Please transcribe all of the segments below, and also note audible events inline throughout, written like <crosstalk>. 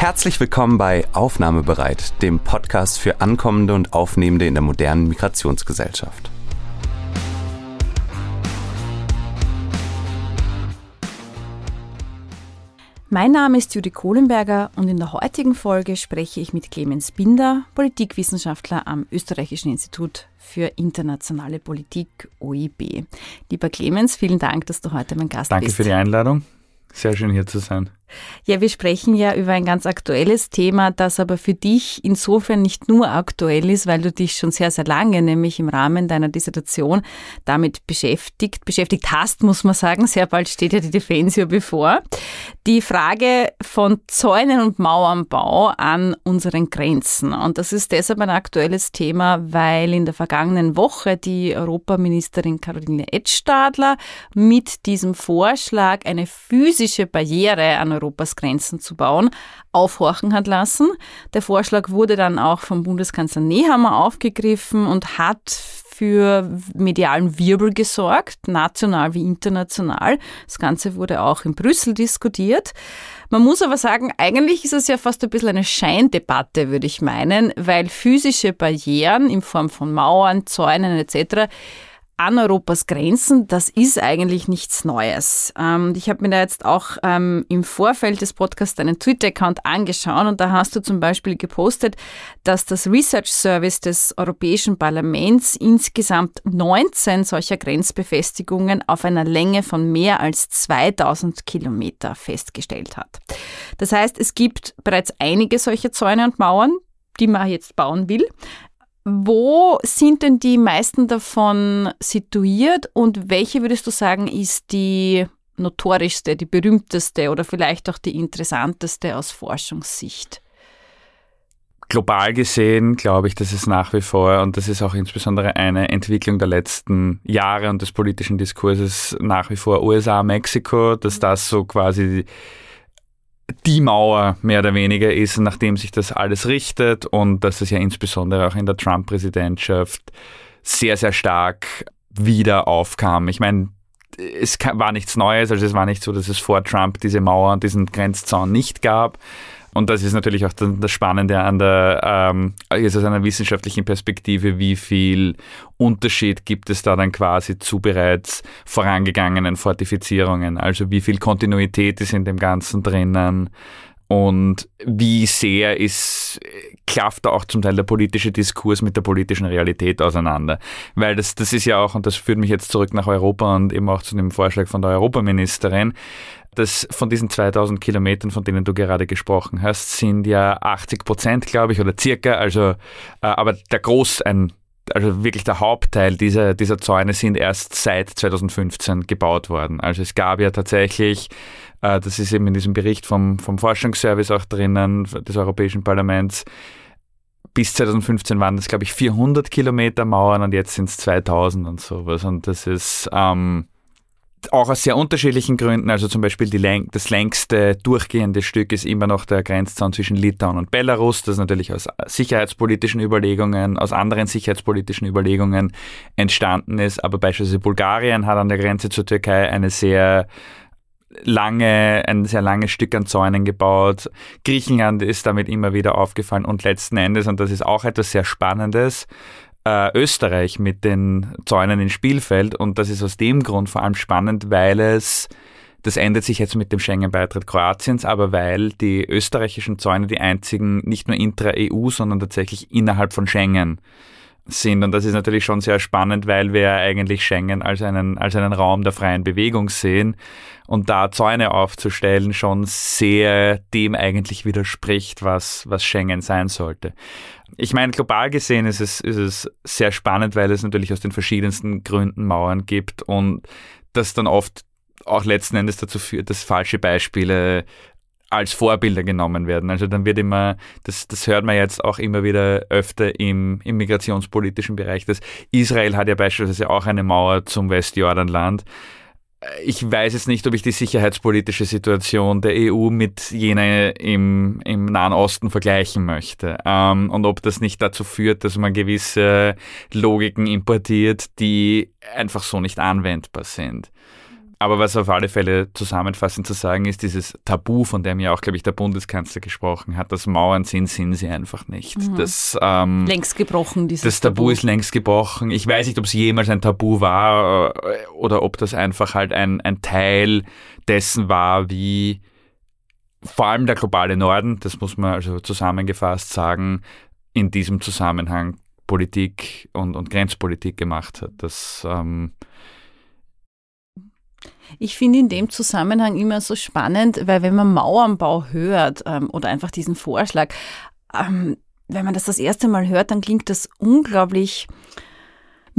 Herzlich willkommen bei Aufnahmebereit, dem Podcast für Ankommende und Aufnehmende in der modernen Migrationsgesellschaft. Mein Name ist Judy Kohlenberger und in der heutigen Folge spreche ich mit Clemens Binder, Politikwissenschaftler am Österreichischen Institut für internationale Politik OIB. Lieber Clemens, vielen Dank, dass du heute mein Gast Danke bist. Danke für die Einladung. Sehr schön hier zu sein. Ja, wir sprechen ja über ein ganz aktuelles Thema, das aber für dich insofern nicht nur aktuell ist, weil du dich schon sehr, sehr lange, nämlich im Rahmen deiner Dissertation, damit beschäftigt, beschäftigt hast, muss man sagen. Sehr bald steht ja die Defensio bevor. Die Frage von Zäunen und Mauernbau an unseren Grenzen. Und das ist deshalb ein aktuelles Thema, weil in der vergangenen Woche die Europaministerin Caroline Edstadler mit diesem Vorschlag eine physische Barriere an Europas Grenzen zu bauen, aufhorchen hat lassen. Der Vorschlag wurde dann auch vom Bundeskanzler Nehammer aufgegriffen und hat für medialen Wirbel gesorgt, national wie international. Das Ganze wurde auch in Brüssel diskutiert. Man muss aber sagen, eigentlich ist es ja fast ein bisschen eine Scheindebatte, würde ich meinen, weil physische Barrieren in Form von Mauern, Zäunen etc an Europas Grenzen, das ist eigentlich nichts Neues. Ähm, ich habe mir da jetzt auch ähm, im Vorfeld des Podcasts deinen Twitter-Account angeschaut und da hast du zum Beispiel gepostet, dass das Research Service des Europäischen Parlaments insgesamt 19 solcher Grenzbefestigungen auf einer Länge von mehr als 2000 Kilometer festgestellt hat. Das heißt, es gibt bereits einige solche Zäune und Mauern, die man jetzt bauen will. Wo sind denn die meisten davon situiert und welche würdest du sagen ist die notorischste, die berühmteste oder vielleicht auch die interessanteste aus Forschungssicht? Global gesehen glaube ich, dass es nach wie vor, und das ist auch insbesondere eine Entwicklung der letzten Jahre und des politischen Diskurses nach wie vor USA, Mexiko, dass das so quasi die Mauer mehr oder weniger ist, nachdem sich das alles richtet und dass es ja insbesondere auch in der Trump-Präsidentschaft sehr, sehr stark wieder aufkam. Ich meine, es war nichts Neues, also es war nicht so, dass es vor Trump diese Mauer und diesen Grenzzaun nicht gab. Und das ist natürlich auch das Spannende an der, ähm, jetzt aus einer wissenschaftlichen Perspektive, wie viel Unterschied gibt es da dann quasi zu bereits vorangegangenen Fortifizierungen? Also wie viel Kontinuität ist in dem Ganzen drinnen? Und wie sehr ist, klafft da auch zum Teil der politische Diskurs mit der politischen Realität auseinander? Weil das, das ist ja auch, und das führt mich jetzt zurück nach Europa und eben auch zu dem Vorschlag von der Europaministerin, dass von diesen 2000 Kilometern, von denen du gerade gesprochen hast, sind ja 80 Prozent, glaube ich, oder circa, also, äh, aber der Groß, ein, also wirklich der Hauptteil dieser, dieser Zäune sind erst seit 2015 gebaut worden. Also es gab ja tatsächlich, äh, das ist eben in diesem Bericht vom, vom Forschungsservice auch drinnen, des Europäischen Parlaments, bis 2015 waren das, glaube ich, 400 Kilometer Mauern und jetzt sind es 2000 und sowas. Und das ist, ähm, auch aus sehr unterschiedlichen Gründen. Also zum Beispiel die, das längste durchgehende Stück ist immer noch der Grenzzaun zwischen Litauen und Belarus, das natürlich aus sicherheitspolitischen Überlegungen, aus anderen sicherheitspolitischen Überlegungen entstanden ist. Aber beispielsweise Bulgarien hat an der Grenze zur Türkei eine sehr lange, ein sehr langes Stück an Zäunen gebaut. Griechenland ist damit immer wieder aufgefallen und letzten Endes, und das ist auch etwas sehr Spannendes, äh, Österreich mit den Zäunen in Spielfeld. Und das ist aus dem Grund vor allem spannend, weil es, das ändert sich jetzt mit dem Schengen-Beitritt Kroatiens, aber weil die österreichischen Zäune die einzigen nicht nur intra-EU, sondern tatsächlich innerhalb von Schengen sind. Und das ist natürlich schon sehr spannend, weil wir eigentlich Schengen als einen, als einen Raum der freien Bewegung sehen und da Zäune aufzustellen schon sehr dem eigentlich widerspricht, was, was Schengen sein sollte. Ich meine, global gesehen ist es, ist es sehr spannend, weil es natürlich aus den verschiedensten Gründen Mauern gibt und das dann oft auch letzten Endes dazu führt, dass falsche Beispiele als Vorbilder genommen werden. Also dann wird immer, das, das hört man jetzt auch immer wieder öfter im, im migrationspolitischen Bereich, dass Israel hat ja beispielsweise auch eine Mauer zum Westjordanland. Ich weiß jetzt nicht, ob ich die sicherheitspolitische Situation der EU mit jener im, im Nahen Osten vergleichen möchte. Ähm, und ob das nicht dazu führt, dass man gewisse Logiken importiert, die einfach so nicht anwendbar sind. Aber was auf alle Fälle zusammenfassend zu sagen ist, dieses Tabu, von dem ja auch, glaube ich, der Bundeskanzler gesprochen hat, dass Mauern sind, sind sie einfach nicht. Mhm. Das, ähm, längst gebrochen, dieses Das Tabu, Tabu ist längst gebrochen. Ich weiß nicht, ob es jemals ein Tabu war äh, oder ob das einfach halt ein, ein Teil dessen war, wie vor allem der globale Norden, das muss man also zusammengefasst sagen, in diesem Zusammenhang Politik und, und Grenzpolitik gemacht hat. Das ähm, ich finde in dem Zusammenhang immer so spannend, weil wenn man Mauernbau hört ähm, oder einfach diesen Vorschlag, ähm, wenn man das das erste Mal hört, dann klingt das unglaublich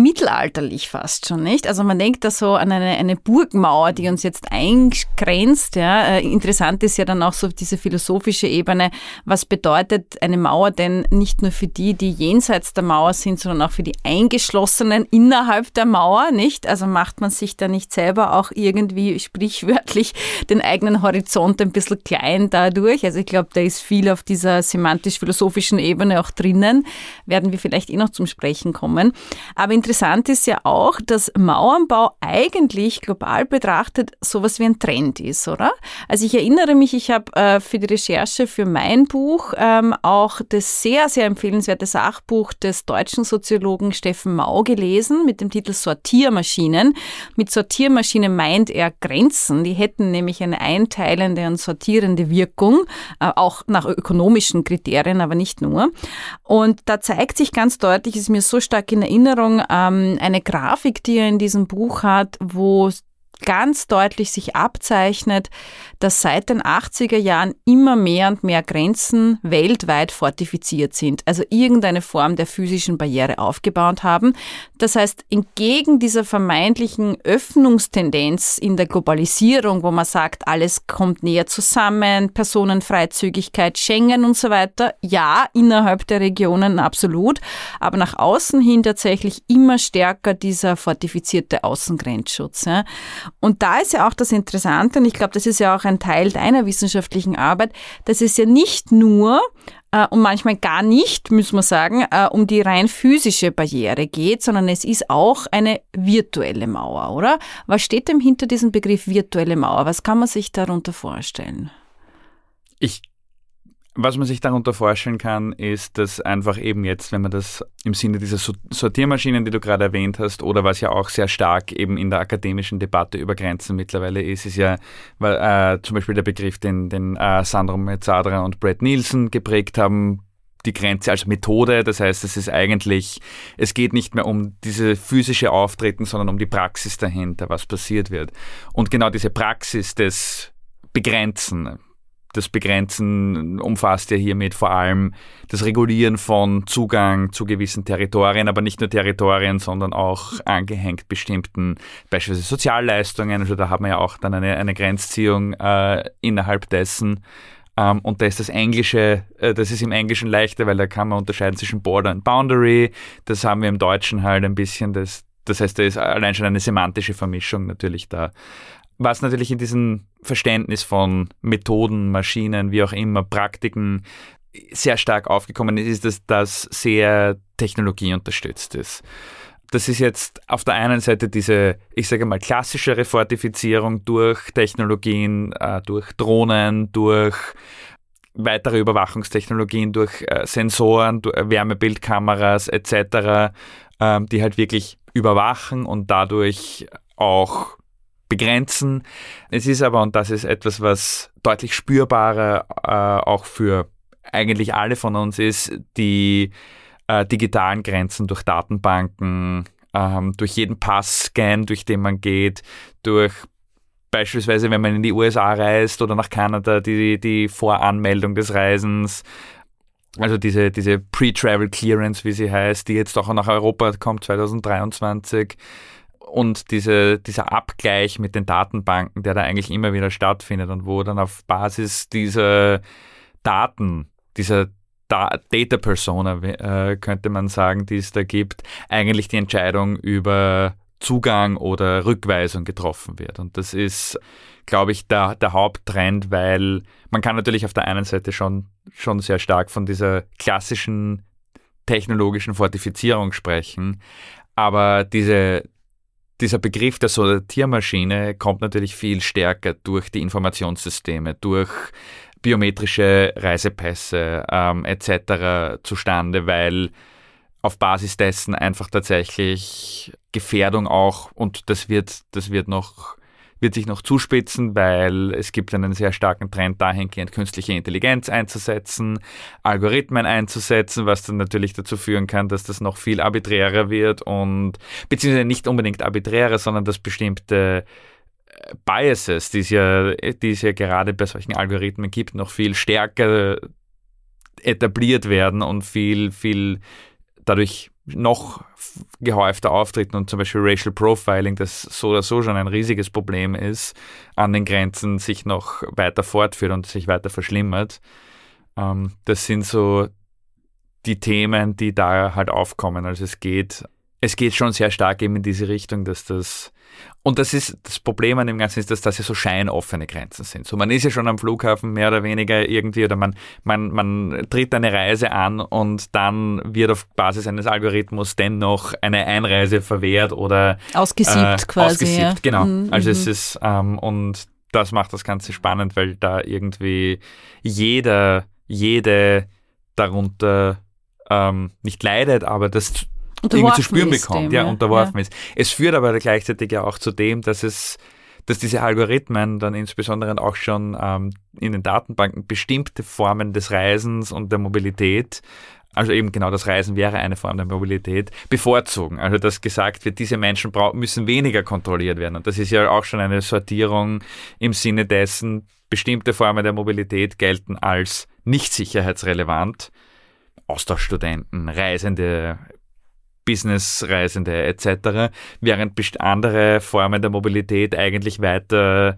mittelalterlich fast schon, nicht? Also man denkt da so an eine, eine Burgmauer, die uns jetzt eingrenzt. Ja. Äh, interessant ist ja dann auch so diese philosophische Ebene. Was bedeutet eine Mauer denn nicht nur für die, die jenseits der Mauer sind, sondern auch für die Eingeschlossenen innerhalb der Mauer, nicht? Also macht man sich da nicht selber auch irgendwie sprichwörtlich <laughs> den eigenen Horizont ein bisschen klein dadurch? Also ich glaube, da ist viel auf dieser semantisch-philosophischen Ebene auch drinnen. Werden wir vielleicht eh noch zum Sprechen kommen. Aber interessant ist ja auch, dass Mauernbau eigentlich global betrachtet sowas wie ein Trend ist, oder? Also ich erinnere mich, ich habe äh, für die Recherche für mein Buch ähm, auch das sehr, sehr empfehlenswerte Sachbuch des deutschen Soziologen Steffen Mau gelesen mit dem Titel Sortiermaschinen. Mit Sortiermaschinen meint er Grenzen. Die hätten nämlich eine einteilende und sortierende Wirkung, äh, auch nach ökonomischen Kriterien, aber nicht nur. Und da zeigt sich ganz deutlich, ist mir so stark in Erinnerung, ähm, eine Grafik, die er in diesem Buch hat, wo ganz deutlich sich abzeichnet, dass seit den 80er Jahren immer mehr und mehr Grenzen weltweit fortifiziert sind, also irgendeine Form der physischen Barriere aufgebaut haben. Das heißt, entgegen dieser vermeintlichen Öffnungstendenz in der Globalisierung, wo man sagt, alles kommt näher zusammen, Personenfreizügigkeit, Schengen und so weiter, ja, innerhalb der Regionen absolut, aber nach außen hin tatsächlich immer stärker dieser fortifizierte Außengrenzschutz. Ja. Und da ist ja auch das Interessante, und ich glaube, das ist ja auch ein Teil deiner wissenschaftlichen Arbeit, dass es ja nicht nur äh, und manchmal gar nicht, muss man sagen, äh, um die rein physische Barriere geht, sondern es ist auch eine virtuelle Mauer, oder? Was steht denn hinter diesem Begriff virtuelle Mauer? Was kann man sich darunter vorstellen? Ich was man sich darunter vorstellen kann, ist, dass einfach eben jetzt, wenn man das im Sinne dieser Sortiermaschinen, die du gerade erwähnt hast, oder was ja auch sehr stark eben in der akademischen Debatte über Grenzen mittlerweile ist, ist ja äh, zum Beispiel der Begriff, den, den äh, Sandro Mezzadra und Brad Nielsen geprägt haben, die Grenze als Methode. Das heißt, es ist eigentlich, es geht nicht mehr um diese physische Auftreten, sondern um die Praxis dahinter, was passiert wird. Und genau diese Praxis des Begrenzen, das Begrenzen umfasst ja hiermit vor allem das Regulieren von Zugang zu gewissen Territorien, aber nicht nur Territorien, sondern auch angehängt bestimmten beispielsweise Sozialleistungen. Also da haben wir ja auch dann eine, eine Grenzziehung äh, innerhalb dessen. Ähm, und da ist das Englische, äh, das ist im Englischen leichter, weil da kann man unterscheiden zwischen Border und Boundary. Das haben wir im Deutschen halt ein bisschen das, das heißt, da ist allein schon eine semantische Vermischung natürlich da was natürlich in diesem Verständnis von Methoden, Maschinen, wie auch immer, Praktiken sehr stark aufgekommen ist, ist, dass das sehr technologieunterstützt ist. Das ist jetzt auf der einen Seite diese, ich sage mal, klassischere Fortifizierung durch Technologien, äh, durch Drohnen, durch weitere Überwachungstechnologien, durch äh, Sensoren, Wärmebildkameras etc., äh, die halt wirklich überwachen und dadurch auch begrenzen. Es ist aber, und das ist etwas, was deutlich spürbarer äh, auch für eigentlich alle von uns ist, die äh, digitalen Grenzen durch Datenbanken, ähm, durch jeden Passscan, durch den man geht, durch beispielsweise, wenn man in die USA reist oder nach Kanada, die, die Voranmeldung des Reisens, also diese, diese Pre-Travel Clearance, wie sie heißt, die jetzt auch nach Europa kommt 2023 und diese, dieser Abgleich mit den Datenbanken, der da eigentlich immer wieder stattfindet und wo dann auf Basis dieser Daten, dieser da Data Persona, äh, könnte man sagen, die es da gibt, eigentlich die Entscheidung über Zugang oder Rückweisung getroffen wird. Und das ist, glaube ich, der, der Haupttrend, weil man kann natürlich auf der einen Seite schon, schon sehr stark von dieser klassischen technologischen Fortifizierung sprechen, aber diese, dieser Begriff der Sortiermaschine kommt natürlich viel stärker durch die Informationssysteme, durch biometrische Reisepässe ähm, etc. zustande, weil auf Basis dessen einfach tatsächlich Gefährdung auch und das wird, das wird noch wird sich noch zuspitzen, weil es gibt einen sehr starken Trend dahingehend, künstliche Intelligenz einzusetzen, Algorithmen einzusetzen, was dann natürlich dazu führen kann, dass das noch viel arbiträrer wird und beziehungsweise nicht unbedingt arbiträrer, sondern dass bestimmte äh, Biases, die es ja, die es ja gerade bei solchen Algorithmen gibt, noch viel stärker etabliert werden und viel, viel dadurch noch gehäufter auftreten und zum Beispiel Racial Profiling, das so oder so schon ein riesiges Problem ist, an den Grenzen sich noch weiter fortführt und sich weiter verschlimmert. Ähm, das sind so die Themen, die da halt aufkommen. Also es geht, es geht schon sehr stark eben in diese Richtung, dass das und das ist das Problem an dem Ganzen ist, dass das ja so scheinoffene Grenzen sind. So, man ist ja schon am Flughafen mehr oder weniger irgendwie oder man, man, man tritt eine Reise an und dann wird auf Basis eines Algorithmus dennoch eine Einreise verwehrt oder ausgesiebt äh, quasi. Ausgesiebt, ja. genau. Mhm. Also es mhm. ist ähm, und das macht das Ganze spannend, weil da irgendwie jeder, jede darunter ähm, nicht leidet, aber das irgendwie zu spüren bekommt, dem, ja, unterworfen ja. ist. Es führt aber gleichzeitig ja auch zu dem, dass es dass diese Algorithmen dann insbesondere auch schon ähm, in den Datenbanken bestimmte Formen des Reisens und der Mobilität, also eben genau das Reisen wäre eine Form der Mobilität, bevorzugen. Also dass gesagt wird, diese Menschen müssen weniger kontrolliert werden. Und das ist ja auch schon eine Sortierung im Sinne dessen, bestimmte Formen der Mobilität gelten als nicht sicherheitsrelevant. Austauschstudenten, Reisende, Businessreisende etc., während andere Formen der Mobilität eigentlich weiter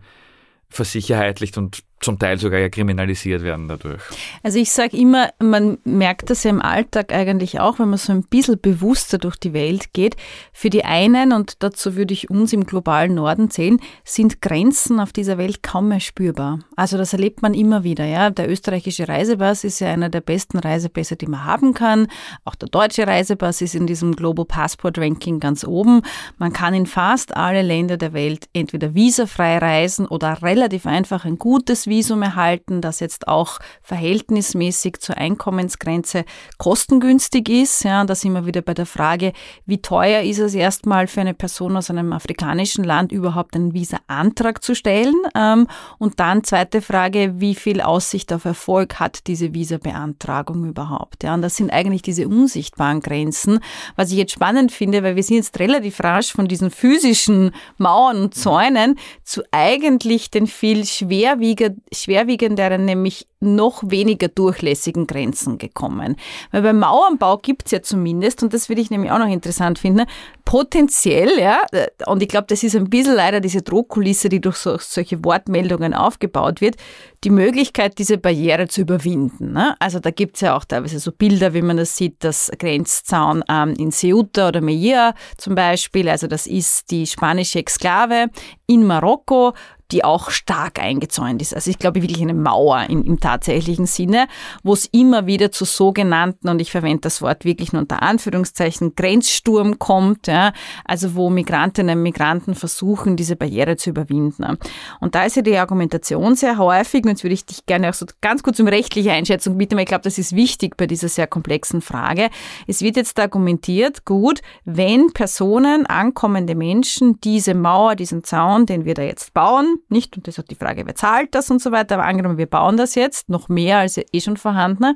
versicherheitlicht und zum Teil sogar ja kriminalisiert werden dadurch. Also ich sage immer, man merkt das ja im Alltag eigentlich auch, wenn man so ein bisschen bewusster durch die Welt geht. Für die einen, und dazu würde ich uns im globalen Norden zählen, sind Grenzen auf dieser Welt kaum mehr spürbar. Also das erlebt man immer wieder. Ja. Der österreichische Reisepass ist ja einer der besten Reisepässe, die man haben kann. Auch der deutsche Reisepass ist in diesem Global Passport Ranking ganz oben. Man kann in fast alle Länder der Welt entweder visafrei reisen oder relativ einfach ein gutes erhalten, das jetzt auch verhältnismäßig zur Einkommensgrenze kostengünstig ist. Ja, da sind wir wieder bei der Frage, wie teuer ist es erstmal für eine Person aus einem afrikanischen Land überhaupt einen Visa-Antrag zu stellen? Ähm, und dann zweite Frage, wie viel Aussicht auf Erfolg hat diese Visa-Beantragung überhaupt? Ja, und das sind eigentlich diese unsichtbaren Grenzen. Was ich jetzt spannend finde, weil wir sind jetzt relativ rasch von diesen physischen Mauern und Zäunen zu eigentlich den viel schwerwiegend, schwerwiegenderen, nämlich noch weniger durchlässigen Grenzen gekommen. Weil beim Mauernbau gibt es ja zumindest, und das würde ich nämlich auch noch interessant finden, potenziell, ja, und ich glaube, das ist ein bisschen leider diese Drohkulisse, die durch so, solche Wortmeldungen aufgebaut wird, die Möglichkeit, diese Barriere zu überwinden. Ne? Also da gibt es ja auch teilweise so Bilder, wie man das sieht, das Grenzzaun ähm, in Ceuta oder Melilla zum Beispiel, also das ist die spanische Exklave in Marokko, die auch stark eingezäunt ist. Also ich glaube wirklich eine Mauer im, im tatsächlichen Sinne, wo es immer wieder zu sogenannten, und ich verwende das Wort wirklich nur unter Anführungszeichen, Grenzsturm kommt, ja, also wo Migrantinnen und Migranten versuchen, diese Barriere zu überwinden. Und da ist ja die Argumentation sehr häufig, und jetzt würde ich dich gerne auch so ganz kurz um rechtliche Einschätzung bitten, weil ich glaube, das ist wichtig bei dieser sehr komplexen Frage. Es wird jetzt argumentiert, gut, wenn Personen, ankommende Menschen, diese Mauer, diesen Zaun, den wir da jetzt bauen, nicht, und das ist auch die Frage, wer zahlt das und so weiter, aber angenommen, wir bauen das jetzt, noch mehr als eh schon vorhandene,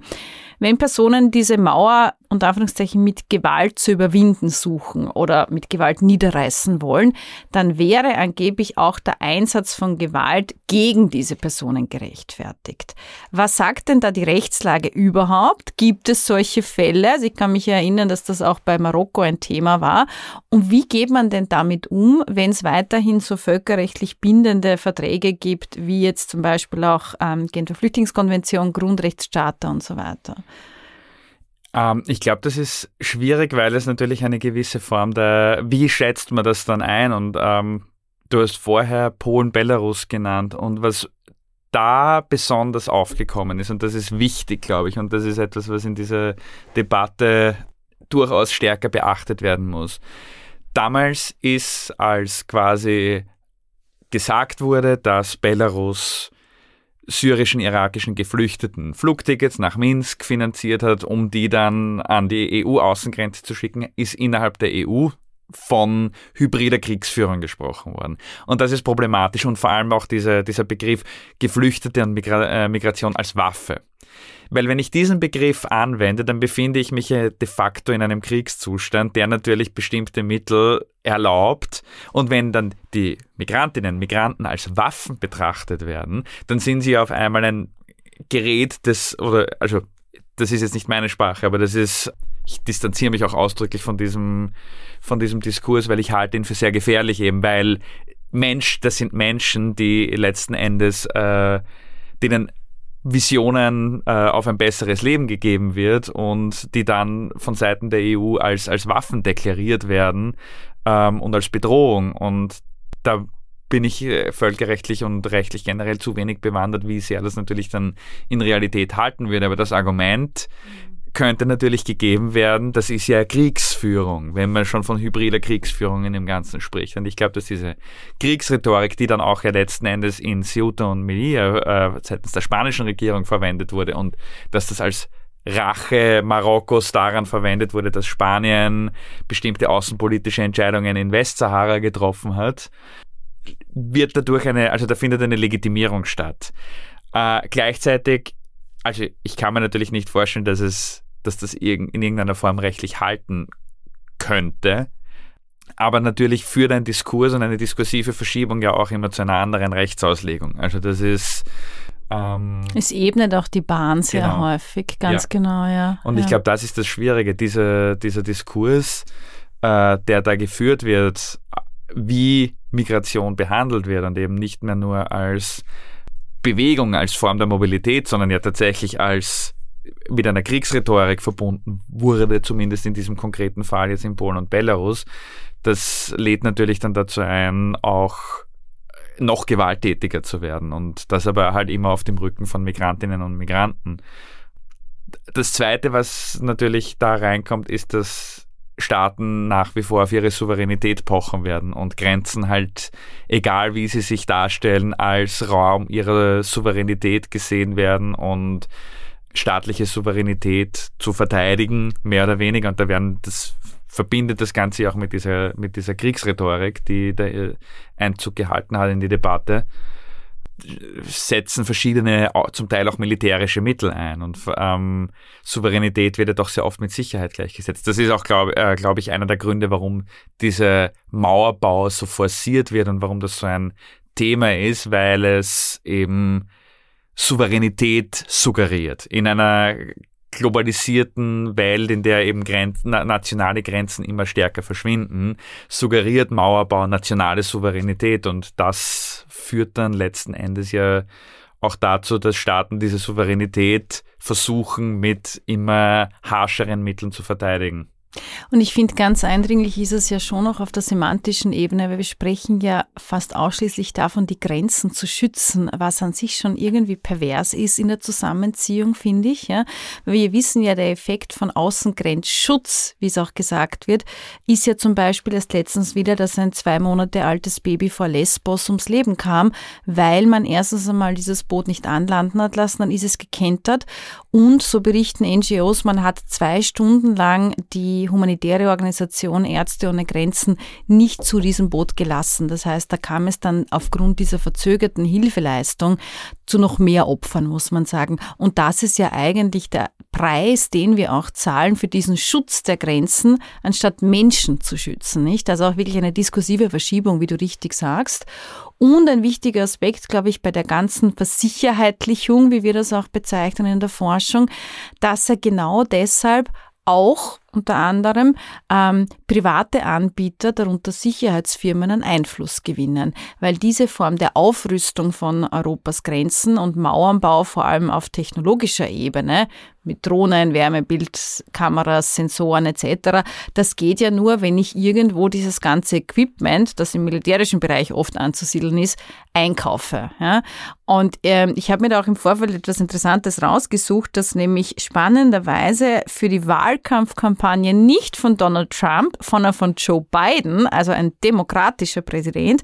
wenn Personen diese Mauer unter Anführungszeichen mit Gewalt zu überwinden suchen oder mit Gewalt niederreißen wollen, dann wäre angeblich auch der Einsatz von Gewalt gegen diese Personen gerechtfertigt. Was sagt denn da die Rechtslage überhaupt? Gibt es solche Fälle? Also ich kann mich erinnern, dass das auch bei Marokko ein Thema war. Und wie geht man denn damit um, wenn es weiterhin so völkerrechtlich bindende Verträge gibt, wie jetzt zum Beispiel auch ähm, Genfer Flüchtlingskonvention, Grundrechtscharta und so weiter? Ähm, ich glaube, das ist schwierig, weil es natürlich eine gewisse Form der, wie schätzt man das dann ein? Und ähm, du hast vorher Polen, Belarus genannt und was da besonders aufgekommen ist, und das ist wichtig, glaube ich, und das ist etwas, was in dieser Debatte durchaus stärker beachtet werden muss damals ist, als quasi gesagt wurde, dass Belarus syrischen, irakischen Geflüchteten Flugtickets nach Minsk finanziert hat, um die dann an die EU-Außengrenze zu schicken, ist innerhalb der EU von hybrider Kriegsführung gesprochen worden. Und das ist problematisch und vor allem auch diese, dieser Begriff Geflüchtete und Migra äh, Migration als Waffe. Weil wenn ich diesen Begriff anwende, dann befinde ich mich de facto in einem Kriegszustand, der natürlich bestimmte Mittel erlaubt. Und wenn dann die Migrantinnen, Migranten als Waffen betrachtet werden, dann sind sie auf einmal ein Gerät des, oder, also, das ist jetzt nicht meine Sprache, aber das ist, ich distanziere mich auch ausdrücklich von diesem, von diesem Diskurs, weil ich halte ihn für sehr gefährlich eben, weil Mensch, das sind Menschen, die letzten Endes, äh, denen Visionen äh, auf ein besseres Leben gegeben wird und die dann von Seiten der EU als, als Waffen deklariert werden ähm, und als Bedrohung. Und da bin ich äh, völkerrechtlich und rechtlich generell zu wenig bewandert, wie sehr das natürlich dann in Realität halten würde. Aber das Argument, könnte natürlich gegeben werden, das ist ja Kriegsführung, wenn man schon von hybrider Kriegsführung in dem Ganzen spricht. Und ich glaube, dass diese Kriegsrhetorik, die dann auch ja letzten Endes in Ceuta und Melilla äh, seitens der spanischen Regierung verwendet wurde und dass das als Rache Marokkos daran verwendet wurde, dass Spanien bestimmte außenpolitische Entscheidungen in Westsahara getroffen hat, wird dadurch eine, also da findet eine Legitimierung statt. Äh, gleichzeitig, also ich kann mir natürlich nicht vorstellen, dass es dass das in irgendeiner Form rechtlich halten könnte. Aber natürlich führt ein Diskurs und eine diskursive Verschiebung ja auch immer zu einer anderen Rechtsauslegung. Also das ist ähm, es ebnet auch die Bahn sehr genau. häufig, ganz ja. genau, ja. Und ja. ich glaube, das ist das Schwierige, diese, dieser Diskurs, äh, der da geführt wird, wie Migration behandelt wird und eben nicht mehr nur als Bewegung, als Form der Mobilität, sondern ja tatsächlich als mit einer Kriegsrhetorik verbunden wurde, zumindest in diesem konkreten Fall jetzt in Polen und Belarus. Das lädt natürlich dann dazu ein, auch noch gewalttätiger zu werden und das aber halt immer auf dem Rücken von Migrantinnen und Migranten. Das Zweite, was natürlich da reinkommt, ist, dass Staaten nach wie vor auf ihre Souveränität pochen werden und Grenzen halt, egal wie sie sich darstellen, als Raum ihrer Souveränität gesehen werden und staatliche Souveränität zu verteidigen, mehr oder weniger. Und da werden das verbindet das Ganze auch mit dieser, mit dieser Kriegsrhetorik, die da äh, Einzug gehalten hat in die Debatte, setzen verschiedene, zum Teil auch militärische Mittel ein. Und ähm, Souveränität wird ja doch sehr oft mit Sicherheit gleichgesetzt. Das ist auch, glaube äh, glaub ich, einer der Gründe, warum dieser Mauerbau so forciert wird und warum das so ein Thema ist, weil es eben Souveränität suggeriert. In einer globalisierten Welt, in der eben Grenzen, nationale Grenzen immer stärker verschwinden, suggeriert Mauerbau nationale Souveränität und das führt dann letzten Endes ja auch dazu, dass Staaten diese Souveränität versuchen, mit immer harscheren Mitteln zu verteidigen. Und ich finde, ganz eindringlich ist es ja schon auch auf der semantischen Ebene, weil wir sprechen ja fast ausschließlich davon, die Grenzen zu schützen, was an sich schon irgendwie pervers ist in der Zusammenziehung, finde ich. Ja. Wir wissen ja, der Effekt von Außengrenzschutz, wie es auch gesagt wird, ist ja zum Beispiel erst letztens wieder, dass ein zwei Monate altes Baby vor Lesbos ums Leben kam, weil man erstens einmal dieses Boot nicht anlanden hat lassen, dann ist es gekentert und so berichten NGOs, man hat zwei Stunden lang die humanitäre Organisation Ärzte ohne Grenzen nicht zu diesem Boot gelassen. Das heißt, da kam es dann aufgrund dieser verzögerten Hilfeleistung zu noch mehr Opfern, muss man sagen. Und das ist ja eigentlich der Preis, den wir auch zahlen für diesen Schutz der Grenzen, anstatt Menschen zu schützen, nicht? Also auch wirklich eine diskursive Verschiebung, wie du richtig sagst. Und ein wichtiger Aspekt, glaube ich, bei der ganzen Versicherheitlichung, wie wir das auch bezeichnen in der Forschung, dass er genau deshalb auch unter anderem ähm, private Anbieter, darunter Sicherheitsfirmen, einen Einfluss gewinnen, weil diese Form der Aufrüstung von Europas Grenzen und Mauernbau vor allem auf technologischer Ebene mit Drohnen, Wärmebildkameras, Sensoren etc. Das geht ja nur, wenn ich irgendwo dieses ganze Equipment, das im militärischen Bereich oft anzusiedeln ist, einkaufe. Ja? Und ähm, ich habe mir da auch im Vorfeld etwas Interessantes rausgesucht, das nämlich spannenderweise für die Wahlkampfkampagne Wahlkampfkampagne nicht von Donald Trump, sondern von Joe Biden, also ein demokratischer Präsident,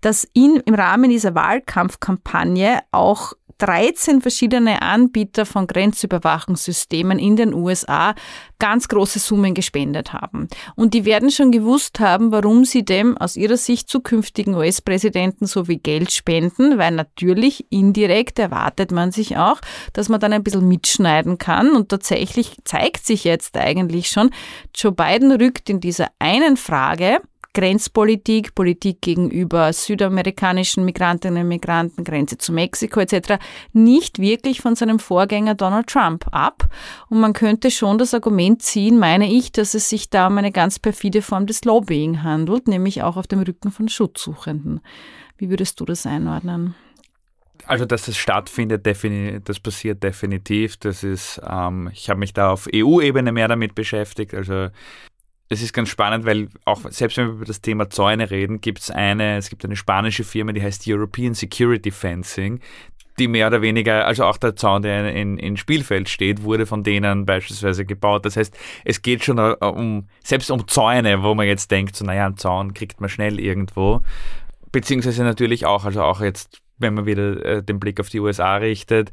dass ihn im Rahmen dieser Wahlkampfkampagne auch 13 verschiedene Anbieter von Grenzüberwachungssystemen in den USA ganz große Summen gespendet haben. Und die werden schon gewusst haben, warum sie dem aus ihrer Sicht zukünftigen US-Präsidenten so viel Geld spenden, weil natürlich indirekt erwartet man sich auch, dass man dann ein bisschen mitschneiden kann. Und tatsächlich zeigt sich jetzt eigentlich schon, Joe Biden rückt in dieser einen Frage Grenzpolitik, Politik gegenüber südamerikanischen Migrantinnen und Migranten, Grenze zu Mexiko etc. nicht wirklich von seinem Vorgänger Donald Trump ab. Und man könnte schon das Argument ziehen, meine ich, dass es sich da um eine ganz perfide Form des Lobbying handelt, nämlich auch auf dem Rücken von Schutzsuchenden. Wie würdest du das einordnen? Also, dass es stattfindet, das passiert definitiv. Das ist, ähm, ich habe mich da auf EU-Ebene mehr damit beschäftigt. Also es ist ganz spannend, weil auch selbst wenn wir über das Thema Zäune reden, gibt es eine, es gibt eine spanische Firma, die heißt European Security Fencing, die mehr oder weniger, also auch der Zaun, der in, in Spielfeld steht, wurde von denen beispielsweise gebaut. Das heißt, es geht schon äh, um, selbst um Zäune, wo man jetzt denkt, so, naja, einen Zaun kriegt man schnell irgendwo. Beziehungsweise natürlich auch, also auch jetzt, wenn man wieder äh, den Blick auf die USA richtet,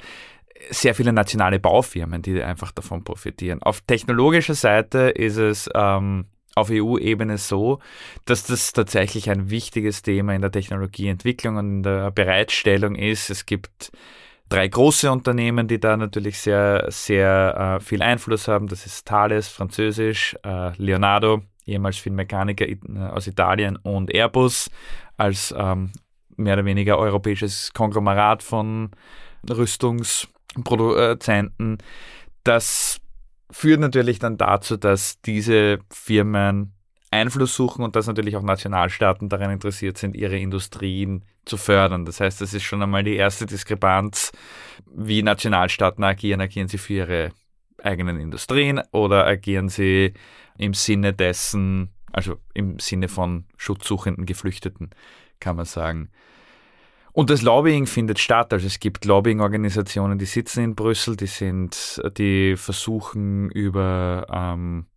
sehr viele nationale Baufirmen, die einfach davon profitieren. Auf technologischer Seite ist es ähm, auf EU-Ebene so, dass das tatsächlich ein wichtiges Thema in der Technologieentwicklung und in der Bereitstellung ist. Es gibt drei große Unternehmen, die da natürlich sehr, sehr äh, viel Einfluss haben. Das ist Thales, französisch, äh, Leonardo, ehemals Filmmechaniker äh, aus Italien und Airbus als ähm, mehr oder weniger europäisches Konglomerat von Rüstungs- Produzenten. Das führt natürlich dann dazu, dass diese Firmen Einfluss suchen und dass natürlich auch Nationalstaaten daran interessiert sind, ihre Industrien zu fördern. Das heißt, das ist schon einmal die erste Diskrepanz, wie Nationalstaaten agieren. Agieren sie für ihre eigenen Industrien oder agieren sie im Sinne dessen, also im Sinne von schutzsuchenden Geflüchteten, kann man sagen. Und das Lobbying findet statt. Also es gibt Lobbying-Organisationen, die sitzen in Brüssel, die sind, die versuchen über ähm,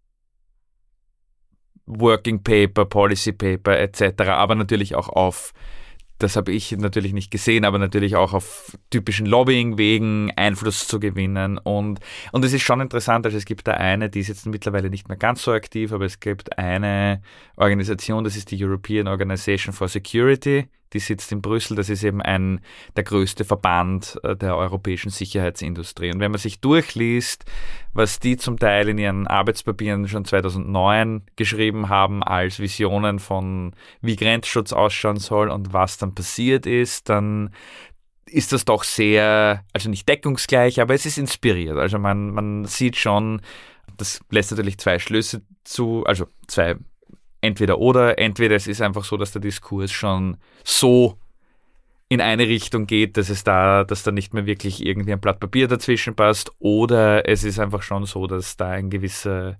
Working Paper, Policy Paper etc., aber natürlich auch auf das habe ich natürlich nicht gesehen, aber natürlich auch auf typischen Lobbying-Wegen Einfluss zu gewinnen. Und, und es ist schon interessant, also es gibt da eine, die ist jetzt mittlerweile nicht mehr ganz so aktiv, aber es gibt eine Organisation, das ist die European Organization for Security, die sitzt in Brüssel. Das ist eben ein, der größte Verband äh, der europäischen Sicherheitsindustrie. Und wenn man sich durchliest, was die zum Teil in ihren Arbeitspapieren schon 2009 geschrieben haben als Visionen von, wie Grenzschutz ausschauen soll und was dann passiert ist, dann ist das doch sehr, also nicht deckungsgleich, aber es ist inspiriert. Also man, man sieht schon, das lässt natürlich zwei Schlüsse zu, also zwei entweder oder, entweder es ist einfach so, dass der Diskurs schon so in eine Richtung geht, dass es da, dass da nicht mehr wirklich irgendwie ein Blatt Papier dazwischen passt, oder es ist einfach schon so, dass da ein gewisser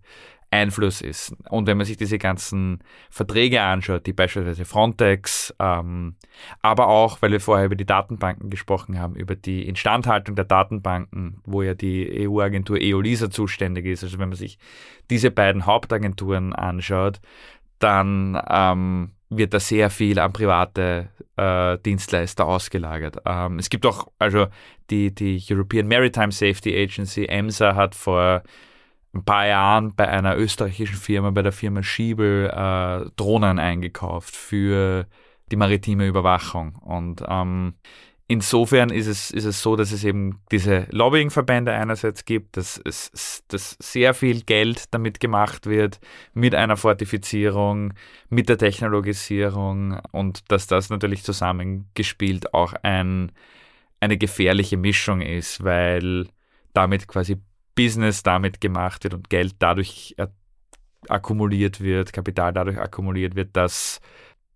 Einfluss ist. Und wenn man sich diese ganzen Verträge anschaut, die beispielsweise Frontex, ähm, aber auch, weil wir vorher über die Datenbanken gesprochen haben, über die Instandhaltung der Datenbanken, wo ja die EU-Agentur EOLISA zuständig ist, also wenn man sich diese beiden Hauptagenturen anschaut, dann ähm, wird da sehr viel an private äh, Dienstleister ausgelagert. Ähm, es gibt auch, also die, die European Maritime Safety Agency, EMSA, hat vor ein paar Jahren bei einer österreichischen Firma, bei der Firma Schiebel, äh, Drohnen eingekauft für die maritime Überwachung. Und ähm, insofern ist es, ist es so, dass es eben diese Lobbyingverbände einerseits gibt, dass, es, dass sehr viel Geld damit gemacht wird mit einer Fortifizierung, mit der Technologisierung und dass das natürlich zusammengespielt auch ein, eine gefährliche Mischung ist, weil damit quasi Business damit gemacht wird und Geld dadurch akkumuliert wird, Kapital dadurch akkumuliert wird, dass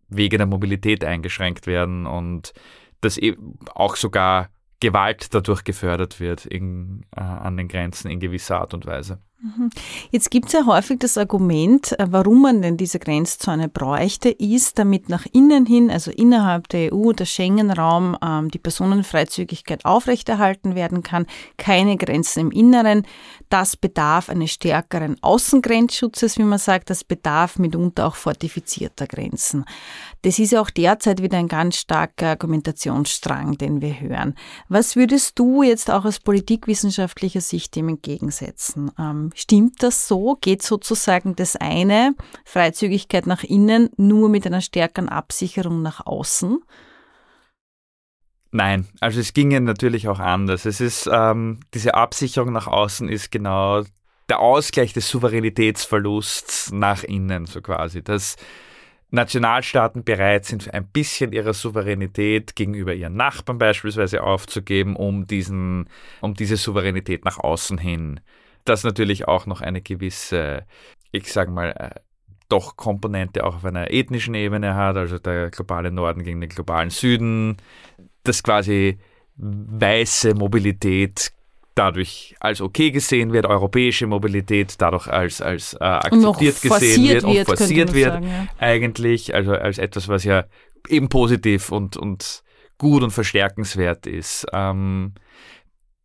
Wege der Mobilität eingeschränkt werden und dass eben auch sogar Gewalt dadurch gefördert wird in, äh, an den Grenzen in gewisser Art und Weise. Mhm. Jetzt gibt es ja häufig das Argument, äh, warum man denn diese Grenzzone bräuchte, ist, damit nach innen hin, also innerhalb der EU, der Schengen-Raum, ähm, die Personenfreizügigkeit aufrechterhalten werden kann, keine Grenzen im Inneren. Das bedarf eines stärkeren Außengrenzschutzes, wie man sagt, das bedarf mitunter auch fortifizierter Grenzen. Das ist ja auch derzeit wieder ein ganz starker Argumentationsstrang, den wir hören. Was würdest du jetzt auch aus politikwissenschaftlicher Sicht dem entgegensetzen? Stimmt das so? Geht sozusagen das eine, Freizügigkeit nach innen, nur mit einer stärkeren Absicherung nach außen? Nein, also es ginge natürlich auch anders. Es ist ähm, diese Absicherung nach außen ist genau der Ausgleich des Souveränitätsverlusts nach innen, so quasi. Das Nationalstaaten bereit sind, ein bisschen ihrer Souveränität gegenüber ihren Nachbarn beispielsweise aufzugeben, um, diesen, um diese Souveränität nach außen hin. Das natürlich auch noch eine gewisse, ich sage mal, äh, doch Komponente auch auf einer ethnischen Ebene hat, also der globale Norden gegen den globalen Süden, dass quasi weiße Mobilität dadurch als okay gesehen wird, europäische Mobilität dadurch als, als äh, akzeptiert gesehen wird und forciert wird, sagen, ja. eigentlich, also als etwas, was ja eben positiv und, und gut und verstärkenswert ist. Ähm,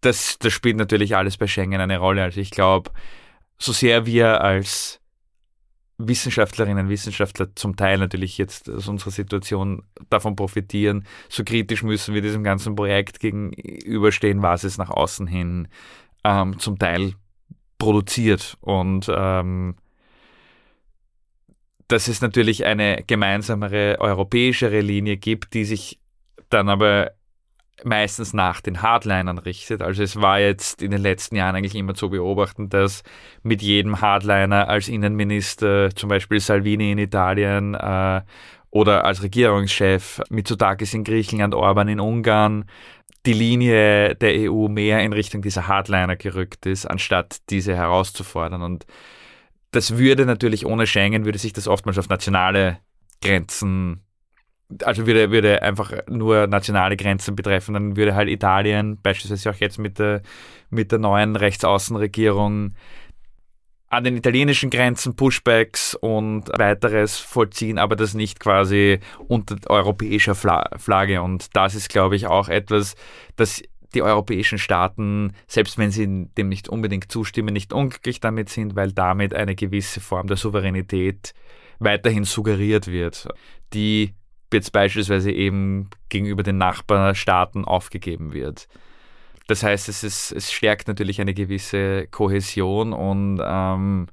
das, das spielt natürlich alles bei Schengen eine Rolle. Also ich glaube, so sehr wir als Wissenschaftlerinnen und Wissenschaftler zum Teil natürlich jetzt aus unserer Situation davon profitieren. So kritisch müssen wir diesem ganzen Projekt gegenüberstehen, was es nach außen hin ähm, zum Teil produziert. Und ähm, dass es natürlich eine gemeinsamere europäischere Linie gibt, die sich dann aber meistens nach den Hardlinern richtet. Also es war jetzt in den letzten Jahren eigentlich immer zu beobachten, dass mit jedem Hardliner als Innenminister, zum Beispiel Salvini in Italien äh, oder als Regierungschef Mitsotakis in Griechenland, Orban in Ungarn, die Linie der EU mehr in Richtung dieser Hardliner gerückt ist, anstatt diese herauszufordern. Und das würde natürlich ohne Schengen, würde sich das oftmals auf nationale Grenzen also würde, würde einfach nur nationale Grenzen betreffen, dann würde halt Italien, beispielsweise auch jetzt mit der, mit der neuen Rechtsaußenregierung, an den italienischen Grenzen Pushbacks und weiteres vollziehen, aber das nicht quasi unter europäischer Flagge. Und das ist, glaube ich, auch etwas, das die europäischen Staaten, selbst wenn sie dem nicht unbedingt zustimmen, nicht unglücklich damit sind, weil damit eine gewisse Form der Souveränität weiterhin suggeriert wird, die jetzt beispielsweise eben gegenüber den Nachbarstaaten aufgegeben wird. Das heißt, es, ist, es stärkt natürlich eine gewisse Kohäsion und ähm,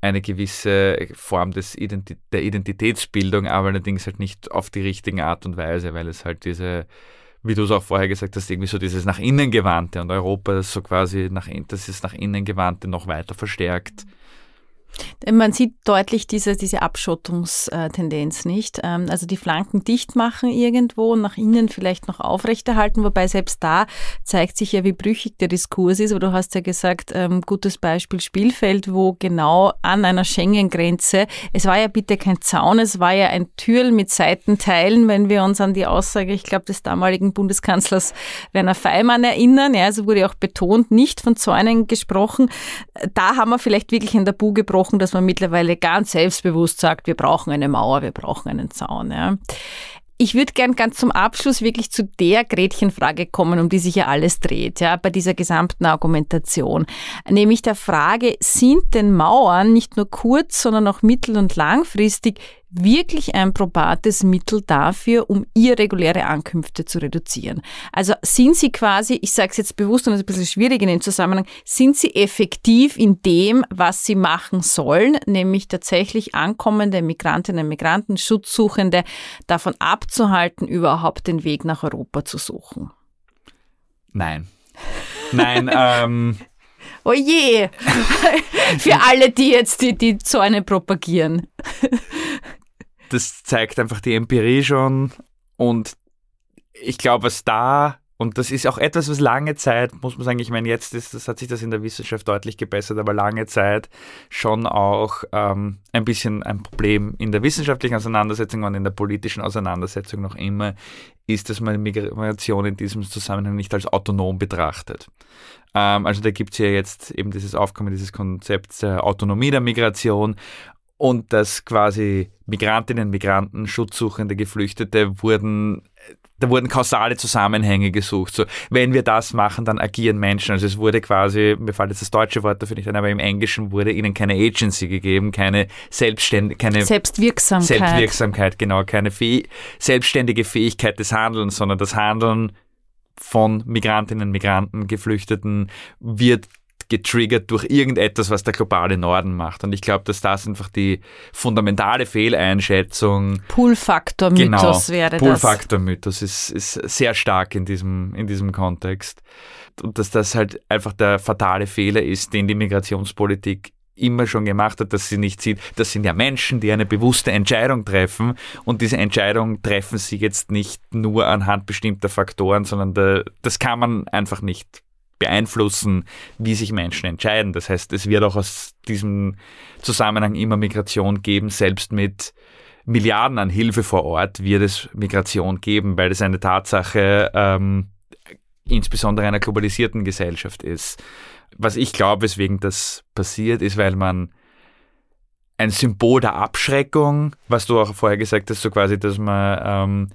eine gewisse Form des Identi der Identitätsbildung, aber allerdings halt nicht auf die richtige Art und Weise, weil es halt diese, wie du es auch vorher gesagt hast, irgendwie so dieses nach innen gewandte und Europa das so quasi nach das ist nach innen gewandte noch weiter verstärkt. Mhm man sieht deutlich diese, diese Abschottungstendenz nicht. Ähm, also die Flanken dicht machen irgendwo und nach innen vielleicht noch aufrechterhalten, wobei selbst da zeigt sich ja, wie brüchig der Diskurs ist. Aber du hast ja gesagt, ähm, gutes Beispiel Spielfeld, wo genau an einer Schengen-Grenze, es war ja bitte kein Zaun, es war ja ein Türl mit Seitenteilen, wenn wir uns an die Aussage, ich glaube, des damaligen Bundeskanzlers Werner Feimann erinnern. Ja, also wurde auch betont, nicht von Zäunen gesprochen. Da haben wir vielleicht wirklich ein Tabu gebrochen gesprochen, dass man mittlerweile ganz selbstbewusst sagt, wir brauchen eine Mauer, wir brauchen einen Zaun. Ja. Ich würde gern ganz zum Abschluss wirklich zu der Gretchenfrage kommen, um die sich ja alles dreht, ja, bei dieser gesamten Argumentation. Nämlich der Frage, sind denn Mauern nicht nur kurz, sondern auch mittel- und langfristig wirklich ein probates Mittel dafür, um irreguläre Ankünfte zu reduzieren. Also sind sie quasi, ich sage es jetzt bewusst und das ist ein bisschen schwierig in dem Zusammenhang, sind sie effektiv in dem, was sie machen sollen, nämlich tatsächlich ankommende Migrantinnen und Migranten, Schutzsuchende davon abzuhalten, überhaupt den Weg nach Europa zu suchen? Nein. Nein, <laughs> ähm, Oh je! <laughs> Für alle, die jetzt die, die Zäune propagieren das zeigt einfach die Empirie schon. Und ich glaube, was da und das ist auch etwas, was lange Zeit, muss man sagen, ich meine, jetzt ist, das hat sich das in der Wissenschaft deutlich gebessert, aber lange Zeit schon auch ähm, ein bisschen ein Problem in der wissenschaftlichen Auseinandersetzung und in der politischen Auseinandersetzung noch immer ist, dass man Migration in diesem Zusammenhang nicht als autonom betrachtet. Ähm, also da gibt es ja jetzt eben dieses Aufkommen dieses Konzepts der Autonomie der Migration und dass quasi Migrantinnen, Migranten, Schutzsuchende, Geflüchtete wurden da wurden kausale Zusammenhänge gesucht. So, wenn wir das machen, dann agieren Menschen. Also es wurde quasi, mir fällt jetzt das deutsche Wort dafür nicht ein, aber im Englischen wurde ihnen keine Agency gegeben, keine selbstständige, keine Selbstwirksamkeit. Selbstwirksamkeit, genau, keine Fäh selbstständige Fähigkeit des Handelns, sondern das Handeln von Migrantinnen, Migranten, Geflüchteten wird getriggert durch irgendetwas, was der globale Norden macht. Und ich glaube, dass das einfach die fundamentale Fehleinschätzung. Pull-Faktor-Mythos genau, wäre das. Pull-Faktor-Mythos ist, ist sehr stark in diesem, in diesem Kontext. Und dass das halt einfach der fatale Fehler ist, den die Migrationspolitik immer schon gemacht hat, dass sie nicht sieht, das sind ja Menschen, die eine bewusste Entscheidung treffen und diese Entscheidung treffen sie jetzt nicht nur anhand bestimmter Faktoren, sondern da, das kann man einfach nicht beeinflussen, wie sich Menschen entscheiden. Das heißt, es wird auch aus diesem Zusammenhang immer Migration geben, selbst mit Milliarden an Hilfe vor Ort wird es Migration geben, weil es eine Tatsache ähm, insbesondere einer globalisierten Gesellschaft ist. Was ich glaube, weswegen das passiert, ist, weil man ein Symbol der Abschreckung, was du auch vorher gesagt hast, so quasi, dass man ähm,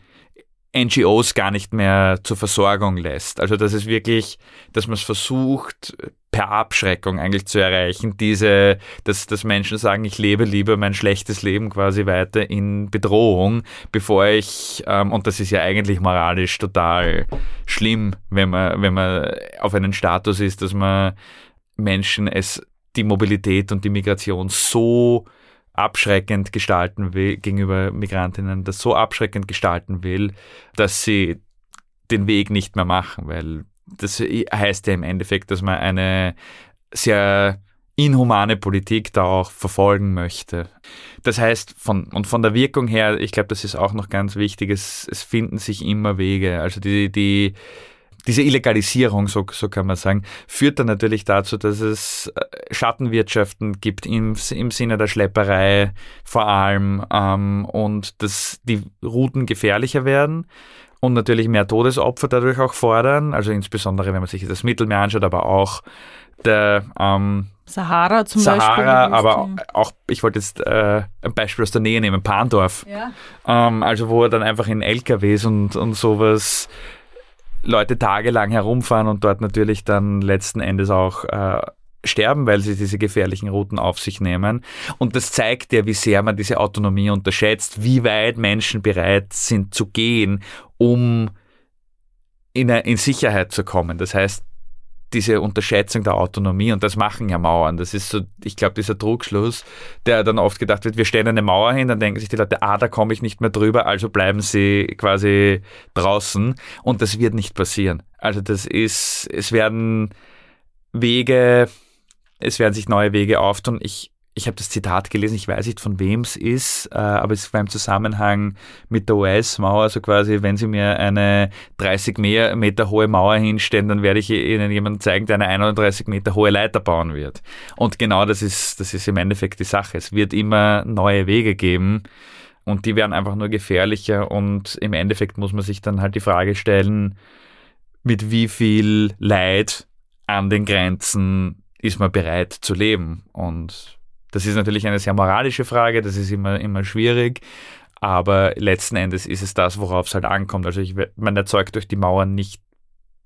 NGOs gar nicht mehr zur Versorgung lässt. Also dass es wirklich, dass man es versucht, per Abschreckung eigentlich zu erreichen, diese, dass, dass Menschen sagen, ich lebe lieber mein schlechtes Leben quasi weiter in Bedrohung, bevor ich, ähm, und das ist ja eigentlich moralisch total schlimm, wenn man, wenn man auf einen Status ist, dass man Menschen es die Mobilität und die Migration so abschreckend gestalten will gegenüber Migrantinnen, das so abschreckend gestalten will, dass sie den Weg nicht mehr machen, weil das heißt ja im Endeffekt, dass man eine sehr inhumane Politik da auch verfolgen möchte. Das heißt, von, und von der Wirkung her, ich glaube, das ist auch noch ganz wichtig, es, es finden sich immer Wege. Also die, die diese Illegalisierung, so, so kann man sagen, führt dann natürlich dazu, dass es äh, Schattenwirtschaften gibt im, im Sinne der Schlepperei vor allem ähm, und dass die Routen gefährlicher werden und natürlich mehr Todesopfer dadurch auch fordern. Also insbesondere, wenn man sich das Mittelmeer anschaut, aber auch der ähm, Sahara zum Sahara, Beispiel. aber auch, ich wollte jetzt äh, ein Beispiel aus der Nähe nehmen, Pandorf. Ja. Ähm, also wo er dann einfach in LKWs und, und sowas Leute tagelang herumfahren und dort natürlich dann letzten Endes auch äh, sterben, weil sie diese gefährlichen Routen auf sich nehmen. Und das zeigt ja, wie sehr man diese Autonomie unterschätzt, wie weit Menschen bereit sind zu gehen, um in, in Sicherheit zu kommen. Das heißt, diese Unterschätzung der Autonomie und das machen ja Mauern. Das ist so, ich glaube, dieser Trugschluss, der dann oft gedacht wird, wir stellen eine Mauer hin, dann denken sich die Leute, ah, da komme ich nicht mehr drüber, also bleiben sie quasi draußen und das wird nicht passieren. Also das ist, es werden Wege, es werden sich neue Wege auftun. Ich ich habe das Zitat gelesen, ich weiß nicht von wem es ist, äh, aber es war im Zusammenhang mit der US-Mauer, also quasi, wenn Sie mir eine 30 Meter hohe Mauer hinstellen, dann werde ich Ihnen jemanden zeigen, der eine 31 Meter hohe Leiter bauen wird. Und genau das ist, das ist im Endeffekt die Sache. Es wird immer neue Wege geben und die werden einfach nur gefährlicher und im Endeffekt muss man sich dann halt die Frage stellen, mit wie viel Leid an den Grenzen ist man bereit zu leben und das ist natürlich eine sehr moralische Frage, das ist immer, immer schwierig. Aber letzten Endes ist es das, worauf es halt ankommt. Also ich, man erzeugt durch die Mauern nicht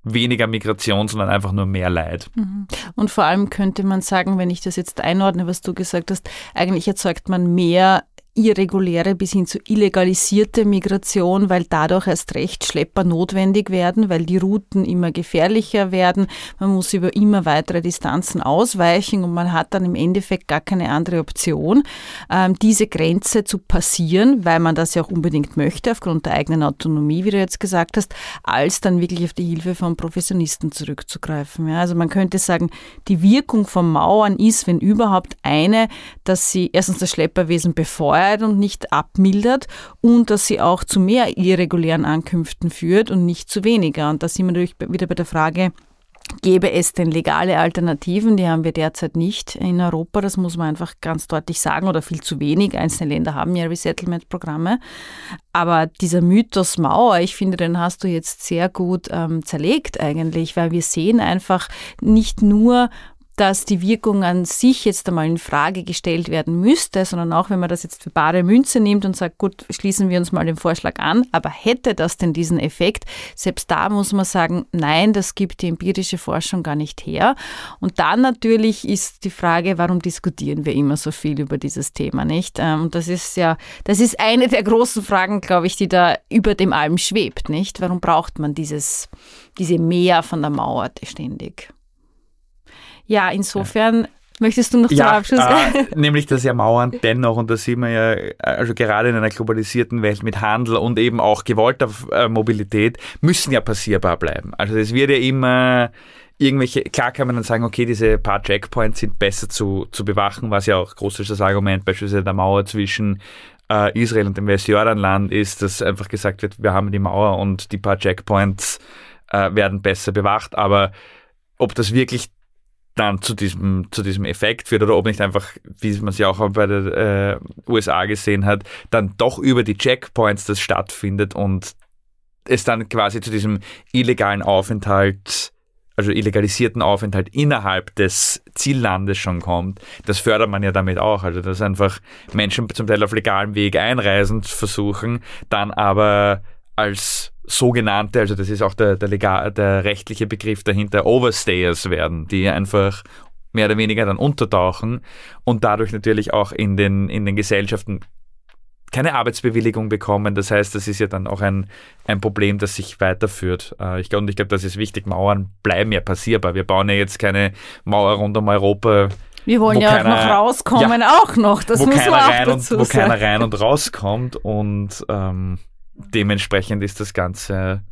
weniger Migration, sondern einfach nur mehr Leid. Mhm. Und vor allem könnte man sagen, wenn ich das jetzt einordne, was du gesagt hast, eigentlich erzeugt man mehr irreguläre bis hin zu illegalisierte Migration, weil dadurch erst recht Schlepper notwendig werden, weil die Routen immer gefährlicher werden. Man muss über immer weitere Distanzen ausweichen und man hat dann im Endeffekt gar keine andere Option, ähm, diese Grenze zu passieren, weil man das ja auch unbedingt möchte, aufgrund der eigenen Autonomie, wie du jetzt gesagt hast, als dann wirklich auf die Hilfe von Professionisten zurückzugreifen. Ja, also man könnte sagen, die Wirkung von Mauern ist, wenn überhaupt, eine, dass sie erstens das Schlepperwesen befeuern, befeuert und nicht abmildert und dass sie auch zu mehr irregulären Ankünften führt und nicht zu weniger. Und da sind wir natürlich wieder bei der Frage, Gäbe es denn legale Alternativen? Die haben wir derzeit nicht in Europa, das muss man einfach ganz deutlich sagen, oder viel zu wenig. Einzelne Länder haben ja Resettlement-Programme. Aber dieser Mythos Mauer, ich finde, den hast du jetzt sehr gut ähm, zerlegt eigentlich, weil wir sehen einfach nicht nur, dass die Wirkung an sich jetzt einmal in Frage gestellt werden müsste, sondern auch wenn man das jetzt für bare Münze nimmt und sagt, gut, schließen wir uns mal den Vorschlag an, aber hätte das denn diesen Effekt? Selbst da muss man sagen, nein, das gibt die empirische Forschung gar nicht her. Und dann natürlich ist die Frage, warum diskutieren wir immer so viel über dieses Thema, nicht? Ähm, und das ist ja, das ist eine der großen Fragen, glaube ich, die da über dem allem schwebt, nicht? Warum braucht man dieses, diese Mehr von der Mauer ständig? Ja, insofern. Ja. Möchtest du noch ja, zum Abschluss? Äh, <laughs> nämlich, dass ja Mauern dennoch, und da sieht man ja, also gerade in einer globalisierten Welt mit Handel und eben auch gewollter äh, Mobilität, müssen ja passierbar bleiben. Also es wird ja immer irgendwelche, klar kann man dann sagen, okay, diese paar Checkpoints sind besser zu, zu bewachen, was ja auch groß ist das Argument beispielsweise der Mauer zwischen äh, Israel und dem Westjordanland ist, dass einfach gesagt wird, wir haben die Mauer und die paar Checkpoints äh, werden besser bewacht, aber ob das wirklich dann zu diesem, zu diesem Effekt führt oder ob nicht einfach, wie man es ja auch bei den äh, USA gesehen hat, dann doch über die Checkpoints das stattfindet und es dann quasi zu diesem illegalen Aufenthalt, also illegalisierten Aufenthalt innerhalb des Ziellandes schon kommt. Das fördert man ja damit auch. Also dass einfach Menschen zum Teil auf legalem Weg einreisen versuchen, dann aber als sogenannte, also das ist auch der, der, legal, der rechtliche Begriff dahinter, Overstayers werden, die einfach mehr oder weniger dann untertauchen und dadurch natürlich auch in den, in den Gesellschaften keine Arbeitsbewilligung bekommen. Das heißt, das ist ja dann auch ein, ein Problem, das sich weiterführt. Äh, ich glaube, ich glaube, das ist wichtig. Mauern bleiben ja passierbar. Wir bauen ja jetzt keine Mauer rund um Europa. Wir wollen ja keiner, auch noch rauskommen, ja, auch noch. Das wo muss keiner man auch rein dazu und, Wo sagen. keiner rein und rauskommt und ähm, dementsprechend ist das Ganze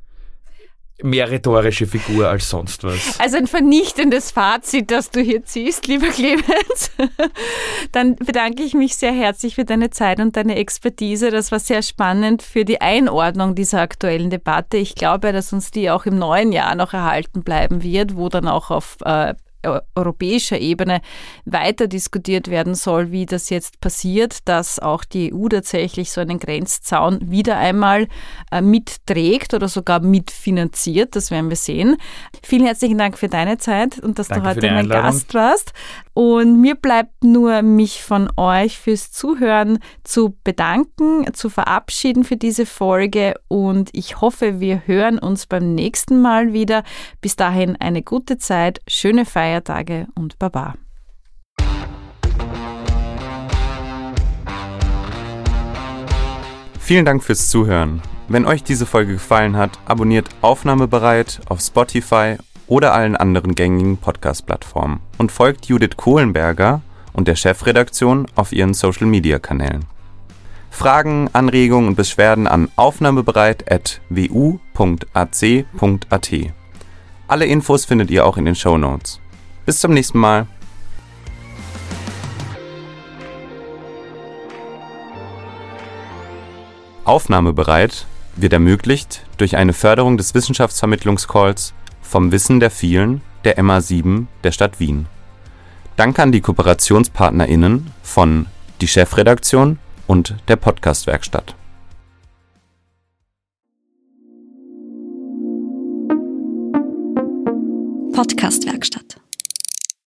mehr rhetorische Figur als sonst was. Also ein vernichtendes Fazit, das du hier ziehst, lieber Clemens. <laughs> Dann bedanke ich mich sehr herzlich für deine Zeit und deine Expertise. Das war sehr spannend für die Einordnung dieser aktuellen Debatte. Ich glaube, dass uns die auch im neuen Jahr noch erhalten bleiben wird, wo dann auch auf äh, europäischer Ebene weiter diskutiert werden soll, wie das jetzt passiert, dass auch die EU tatsächlich so einen Grenzzaun wieder einmal äh, mitträgt oder sogar mitfinanziert. Das werden wir sehen. Vielen herzlichen Dank für deine Zeit und dass Danke du heute mein. Gast warst. Und mir bleibt nur, mich von euch fürs Zuhören zu bedanken, zu verabschieden für diese Folge und ich hoffe, wir hören uns beim nächsten Mal wieder. Bis dahin eine gute Zeit, schöne Feiertage und Baba. Vielen Dank fürs Zuhören. Wenn euch diese Folge gefallen hat, abonniert Aufnahmebereit auf Spotify oder allen anderen gängigen Podcast-Plattformen und folgt Judith Kohlenberger und der Chefredaktion auf ihren Social-Media-Kanälen. Fragen, Anregungen und Beschwerden an aufnahmebereit.wu.ac.at. Alle Infos findet ihr auch in den Show Notes. Bis zum nächsten Mal. Aufnahmebereit wird ermöglicht durch eine Förderung des Wissenschaftsvermittlungscalls vom Wissen der vielen der MA7 der Stadt Wien. Danke an die KooperationspartnerInnen von die Chefredaktion und der Podcastwerkstatt. Podcastwerkstatt.